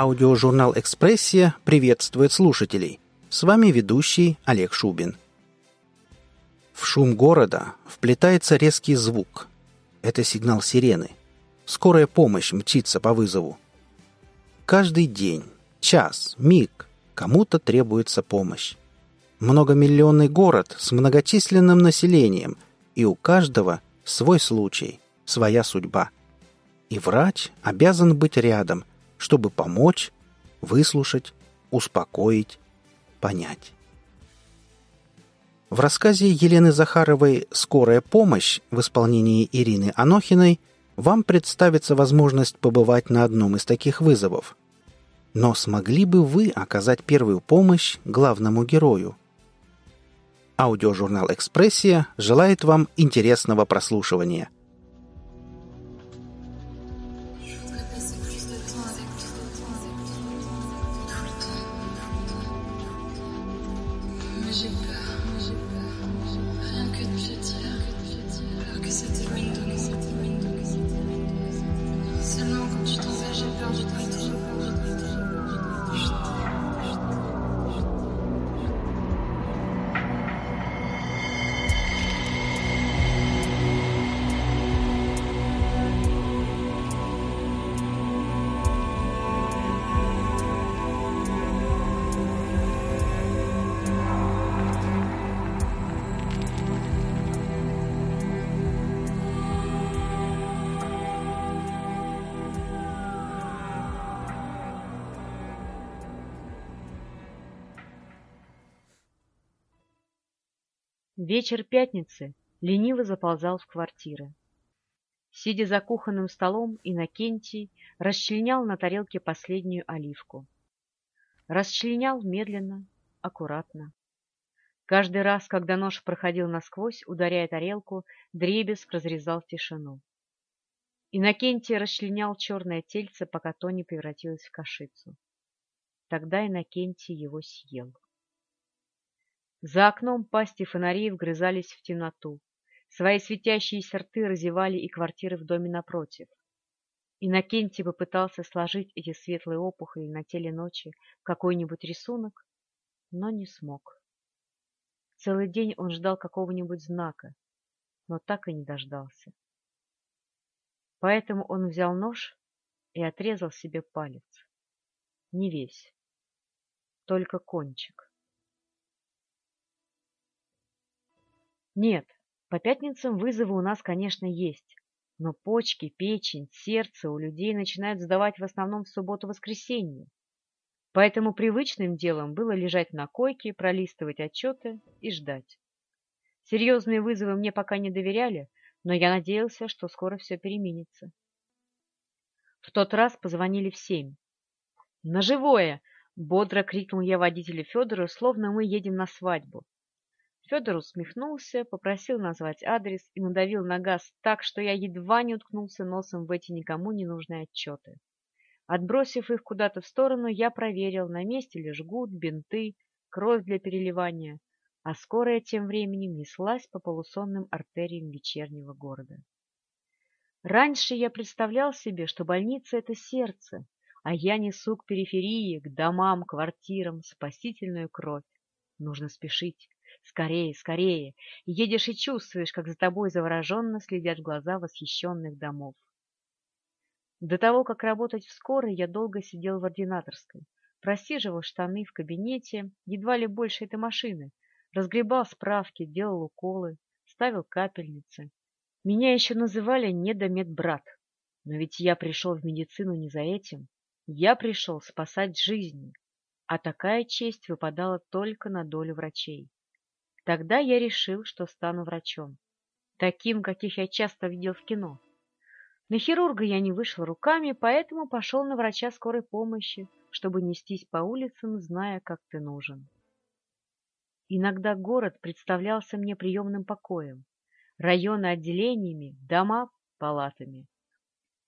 Аудиожурнал «Экспрессия» приветствует слушателей. С вами ведущий Олег Шубин. В шум города вплетается резкий звук. Это сигнал сирены. Скорая помощь мчится по вызову. Каждый день, час, миг кому-то требуется помощь. Многомиллионный город с многочисленным населением, и у каждого свой случай, своя судьба. И врач обязан быть рядом, чтобы помочь, выслушать, успокоить, понять. В рассказе Елены Захаровой «Скорая помощь» в исполнении Ирины Анохиной вам представится возможность побывать на одном из таких вызовов. Но смогли бы вы оказать первую помощь главному герою? Аудиожурнал «Экспрессия» желает вам интересного прослушивания – Вечер пятницы лениво заползал в квартиры. Сидя за кухонным столом, Иннокентий расчленял на тарелке последнюю оливку. Расчленял медленно, аккуратно. Каждый раз, когда нож проходил насквозь, ударяя тарелку, дребезг разрезал тишину. Иннокентий расчленял черное тельце, пока то не превратилось в кашицу. Тогда Иннокентий его съел. За окном пасти фонарей вгрызались в темноту. Свои светящиеся рты разевали и квартиры в доме напротив. Иннокентий попытался сложить эти светлые опухоли на теле ночи в какой-нибудь рисунок, но не смог. Целый день он ждал какого-нибудь знака, но так и не дождался. Поэтому он взял нож и отрезал себе палец. Не весь, только кончик. Нет, по пятницам вызовы у нас, конечно, есть. Но почки, печень, сердце у людей начинают сдавать в основном в субботу-воскресенье. Поэтому привычным делом было лежать на койке, пролистывать отчеты и ждать. Серьезные вызовы мне пока не доверяли, но я надеялся, что скоро все переменится. В тот раз позвонили в семь. «На живое!» — бодро крикнул я водителю Федору, словно мы едем на свадьбу. Федор усмехнулся, попросил назвать адрес и надавил на газ так, что я едва не уткнулся носом в эти никому не нужные отчеты. Отбросив их куда-то в сторону, я проверил, на месте ли жгут, бинты, кровь для переливания, а скорая тем временем неслась по полусонным артериям вечернего города. Раньше я представлял себе, что больница — это сердце, а я несу к периферии, к домам, квартирам спасительную кровь. Нужно спешить. Скорее, скорее! Едешь и чувствуешь, как за тобой завороженно следят глаза восхищенных домов. До того, как работать в скорой, я долго сидел в ординаторской, просиживал штаны в кабинете, едва ли больше этой машины, разгребал справки, делал уколы, ставил капельницы. Меня еще называли недомедбрат, но ведь я пришел в медицину не за этим. Я пришел спасать жизни, а такая честь выпадала только на долю врачей. Тогда я решил, что стану врачом. Таким, каких я часто видел в кино. На хирурга я не вышел руками, поэтому пошел на врача скорой помощи, чтобы нестись по улицам, зная, как ты нужен. Иногда город представлялся мне приемным покоем, районы отделениями, дома палатами.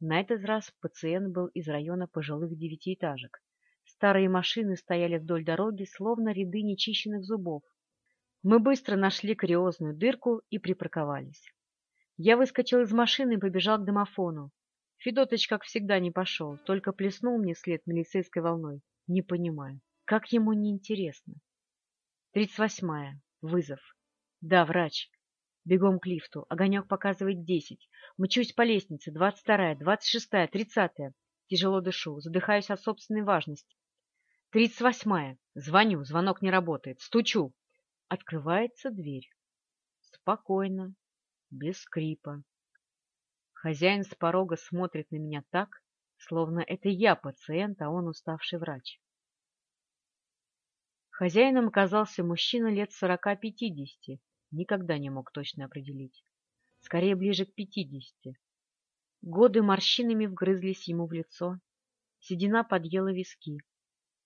На этот раз пациент был из района пожилых девятиэтажек. Старые машины стояли вдоль дороги, словно ряды нечищенных зубов. Мы быстро нашли кариозную дырку и припарковались. Я выскочил из машины и побежал к домофону. Федотыч, как всегда, не пошел, только плеснул мне след милицейской волной. Не понимаю, как ему не интересно. Тридцать восьмая. Вызов. Да, врач. Бегом к лифту. Огонек показывает десять. Мчусь по лестнице. Двадцать вторая, двадцать шестая, тридцатая. Тяжело дышу, задыхаюсь от собственной важности. Тридцать восьмая. Звоню, звонок не работает. Стучу. Открывается дверь. Спокойно, без скрипа. Хозяин с порога смотрит на меня так, словно это я пациент, а он уставший врач. Хозяином оказался мужчина лет сорока-пятидесяти, никогда не мог точно определить. Скорее, ближе к пятидесяти. Годы морщинами вгрызлись ему в лицо, седина подъела виски.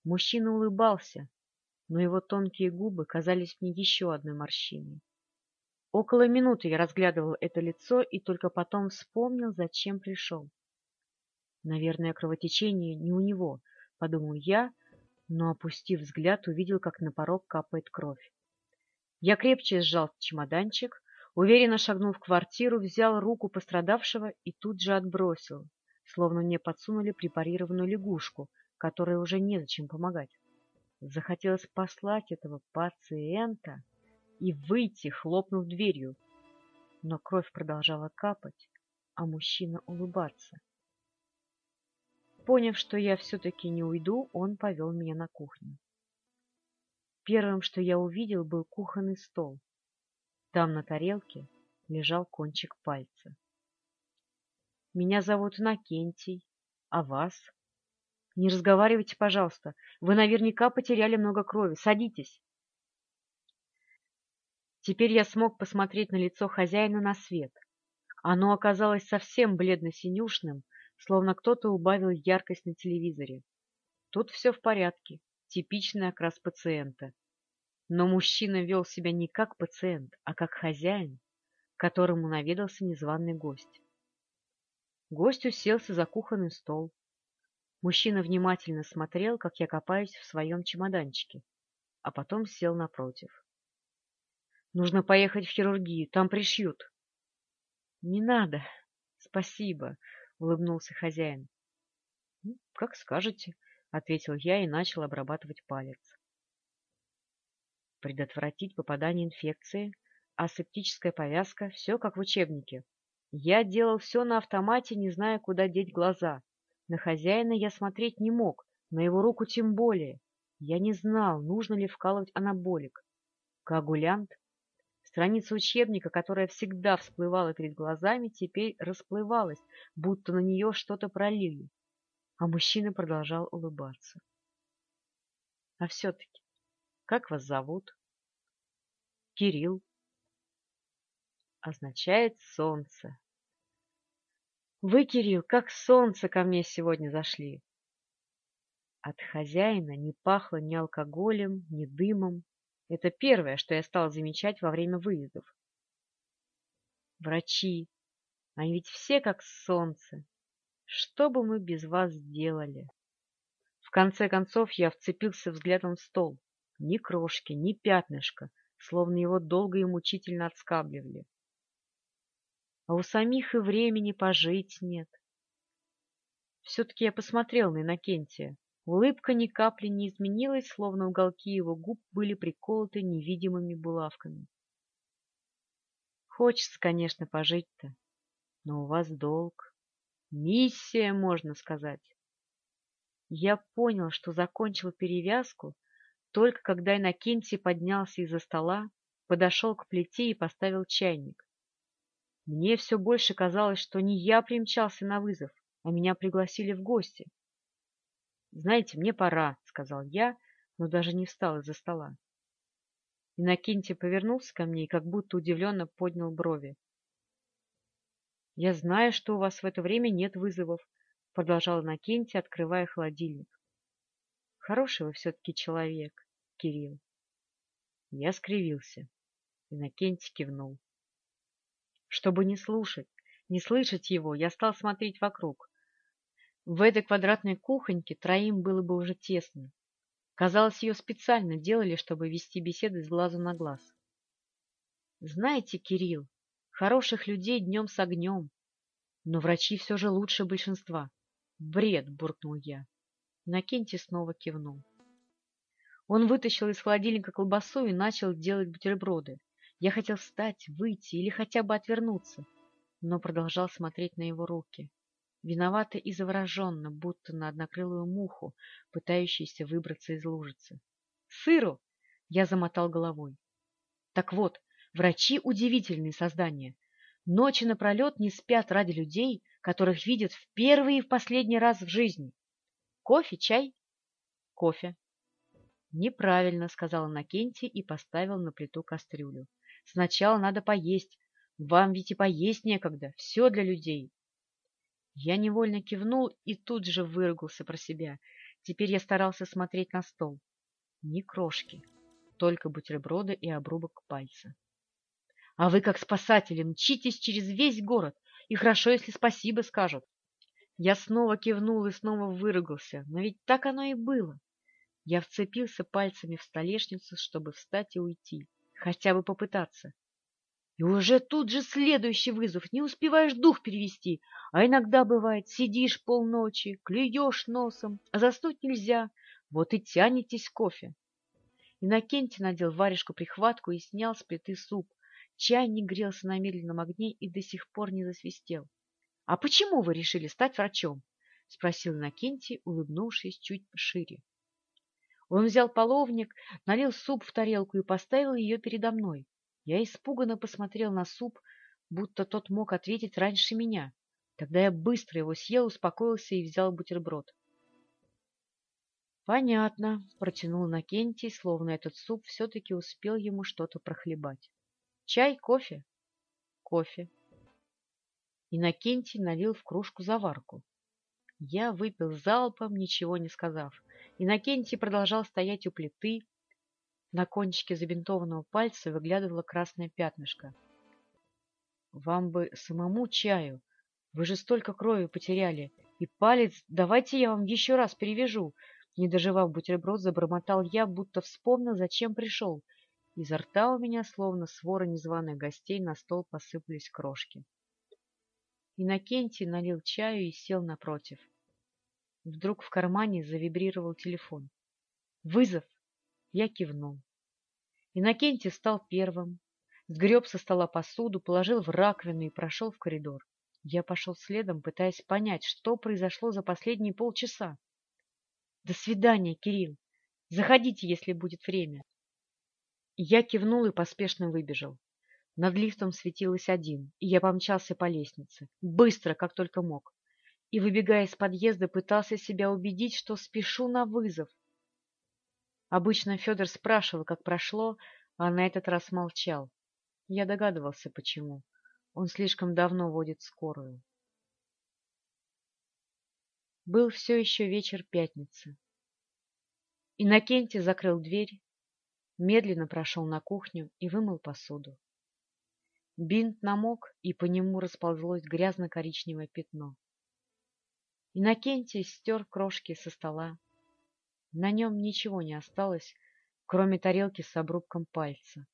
Мужчина улыбался, но его тонкие губы казались мне еще одной морщиной. Около минуты я разглядывал это лицо и только потом вспомнил, зачем пришел. Наверное, кровотечение не у него, подумал я, но, опустив взгляд, увидел, как на порог капает кровь. Я крепче сжал чемоданчик, уверенно шагнул в квартиру, взял руку пострадавшего и тут же отбросил, словно мне подсунули препарированную лягушку, которой уже незачем помогать. Захотелось послать этого пациента и выйти, хлопнув дверью. Но кровь продолжала капать, а мужчина улыбаться. Поняв, что я все-таки не уйду, он повел меня на кухню. Первым, что я увидел, был кухонный стол. Там на тарелке лежал кончик пальца. «Меня зовут Накентий. А вас?» «Не разговаривайте, пожалуйста. Вы наверняка потеряли много крови. Садитесь». Теперь я смог посмотреть на лицо хозяина на свет. Оно оказалось совсем бледно-синюшным, словно кто-то убавил яркость на телевизоре. Тут все в порядке, типичный окрас пациента. Но мужчина вел себя не как пациент, а как хозяин, которому наведался незваный гость. Гость уселся за кухонный стол. Мужчина внимательно смотрел, как я копаюсь в своем чемоданчике, а потом сел напротив. Нужно поехать в хирургию, там пришьют. — Не надо. Спасибо, — улыбнулся хозяин. «Ну, — Как скажете, — ответил я и начал обрабатывать палец. Предотвратить попадание инфекции, асептическая повязка — все как в учебнике. Я делал все на автомате, не зная, куда деть глаза. На хозяина я смотреть не мог, на его руку тем более. Я не знал, нужно ли вкалывать анаболик. Коагулянт Страница учебника, которая всегда всплывала перед глазами, теперь расплывалась, будто на нее что-то пролили. А мужчина продолжал улыбаться. — А все-таки, как вас зовут? — Кирилл. — Означает солнце. — Вы, Кирилл, как солнце ко мне сегодня зашли. От хозяина не пахло ни алкоголем, ни дымом, это первое, что я стал замечать во время выездов. Врачи, они ведь все как солнце. Что бы мы без вас сделали? В конце концов я вцепился взглядом в стол. Ни крошки, ни пятнышка, словно его долго и мучительно отскабливали. А у самих и времени пожить нет. Все-таки я посмотрел на Иннокентия. Улыбка ни капли не изменилась, словно уголки его губ были приколоты невидимыми булавками. Хочется, конечно, пожить-то, но у вас долг. Миссия, можно сказать. Я понял, что закончил перевязку, только когда Иннокентий поднялся из-за стола, подошел к плите и поставил чайник. Мне все больше казалось, что не я примчался на вызов, а меня пригласили в гости. «Знаете, мне пора», — сказал я, но даже не встал из-за стола. Иннокентий повернулся ко мне и как будто удивленно поднял брови. «Я знаю, что у вас в это время нет вызовов», — продолжал Иннокентий, открывая холодильник. «Хороший вы все-таки человек, Кирилл». Я скривился. Иннокентий кивнул. Чтобы не слушать, не слышать его, я стал смотреть вокруг. В этой квадратной кухоньке троим было бы уже тесно. Казалось, ее специально делали, чтобы вести беседы с глазу на глаз. Знаете, Кирилл, хороших людей днем с огнем. Но врачи все же лучше большинства. Бред, буркнул я. Накенти снова кивнул. Он вытащил из холодильника колбасу и начал делать бутерброды. Я хотел встать, выйти или хотя бы отвернуться, но продолжал смотреть на его руки. Виновато и завороженно, будто на однокрылую муху, пытающуюся выбраться из лужицы. «Сыру!» — я замотал головой. Так вот, врачи — удивительные создания. Ночи напролет не спят ради людей, которых видят в первый и в последний раз в жизни. Кофе, чай? Кофе. Неправильно, сказала Накенти и поставил на плиту кастрюлю. Сначала надо поесть. Вам ведь и поесть некогда. Все для людей. Я невольно кивнул и тут же выругался про себя. Теперь я старался смотреть на стол. Ни крошки, только бутерброды и обрубок пальца. А вы, как спасатели, мчитесь через весь город, и хорошо, если спасибо скажут. Я снова кивнул и снова выругался, но ведь так оно и было. Я вцепился пальцами в столешницу, чтобы встать и уйти, хотя бы попытаться. И уже тут же следующий вызов, не успеваешь дух перевести, а иногда бывает, сидишь полночи, клюешь носом, а заснуть нельзя, вот и тянетесь кофе. Иннокентий надел варежку прихватку и снял с плиты суп. Чайник грелся на медленном огне и до сих пор не засвистел. — А почему вы решили стать врачом? — спросил Иннокентий, улыбнувшись чуть шире. Он взял половник, налил суп в тарелку и поставил ее передо мной. Я испуганно посмотрел на суп, будто тот мог ответить раньше меня. Тогда я быстро его съел, успокоился и взял бутерброд. «Понятно», — протянул Накентий, словно этот суп все-таки успел ему что-то прохлебать. «Чай, кофе?» «Кофе». Иннокентий налил в кружку заварку. Я выпил залпом, ничего не сказав. Иннокентий продолжал стоять у плиты. На кончике забинтованного пальца выглядывало красное пятнышко. «Вам бы самому чаю. Вы же столько крови потеряли. И палец давайте я вам еще раз перевяжу. Не доживав бутерброд, забормотал я, будто вспомнил, зачем пришел. Изо рта у меня, словно свора незваных гостей, на стол посыпались крошки. Иннокентий налил чаю и сел напротив. Вдруг в кармане завибрировал телефон. «Вызов!» Я кивнул. Иннокентий стал первым, сгреб со стола посуду, положил в раковину и прошел в коридор. Я пошел следом, пытаясь понять, что произошло за последние полчаса. До свидания, Кирилл. Заходите, если будет время. Я кивнул и поспешно выбежал. Над лифтом светилось один, и я помчался по лестнице, быстро, как только мог. И, выбегая из подъезда, пытался себя убедить, что спешу на вызов. Обычно Федор спрашивал, как прошло, а на этот раз молчал. Я догадывался, почему. Он слишком давно водит скорую. Был все еще вечер пятницы. Иннокентий закрыл дверь, медленно прошел на кухню и вымыл посуду. Бинт намок, и по нему расползлось грязно-коричневое пятно. Иннокентий стер крошки со стола. На нем ничего не осталось, кроме тарелки с обрубком пальца.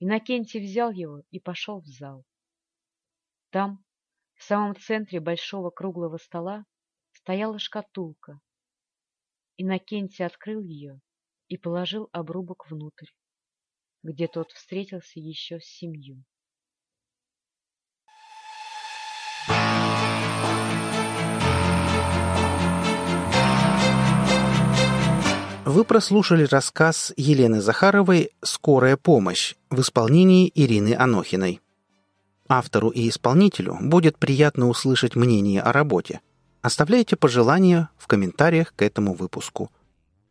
Иннокентий взял его и пошел в зал. Там, в самом центре большого круглого стола стояла шкатулка. Иннокентий открыл ее и положил обрубок внутрь, где тот встретился еще с семью. Вы прослушали рассказ Елены Захаровой «Скорая помощь» в исполнении Ирины Анохиной. Автору и исполнителю будет приятно услышать мнение о работе. Оставляйте пожелания в комментариях к этому выпуску.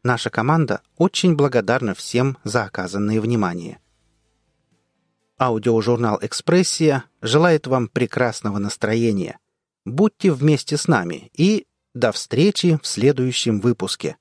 Наша команда очень благодарна всем за оказанное внимание. Аудиожурнал «Экспрессия» желает вам прекрасного настроения. Будьте вместе с нами и до встречи в следующем выпуске.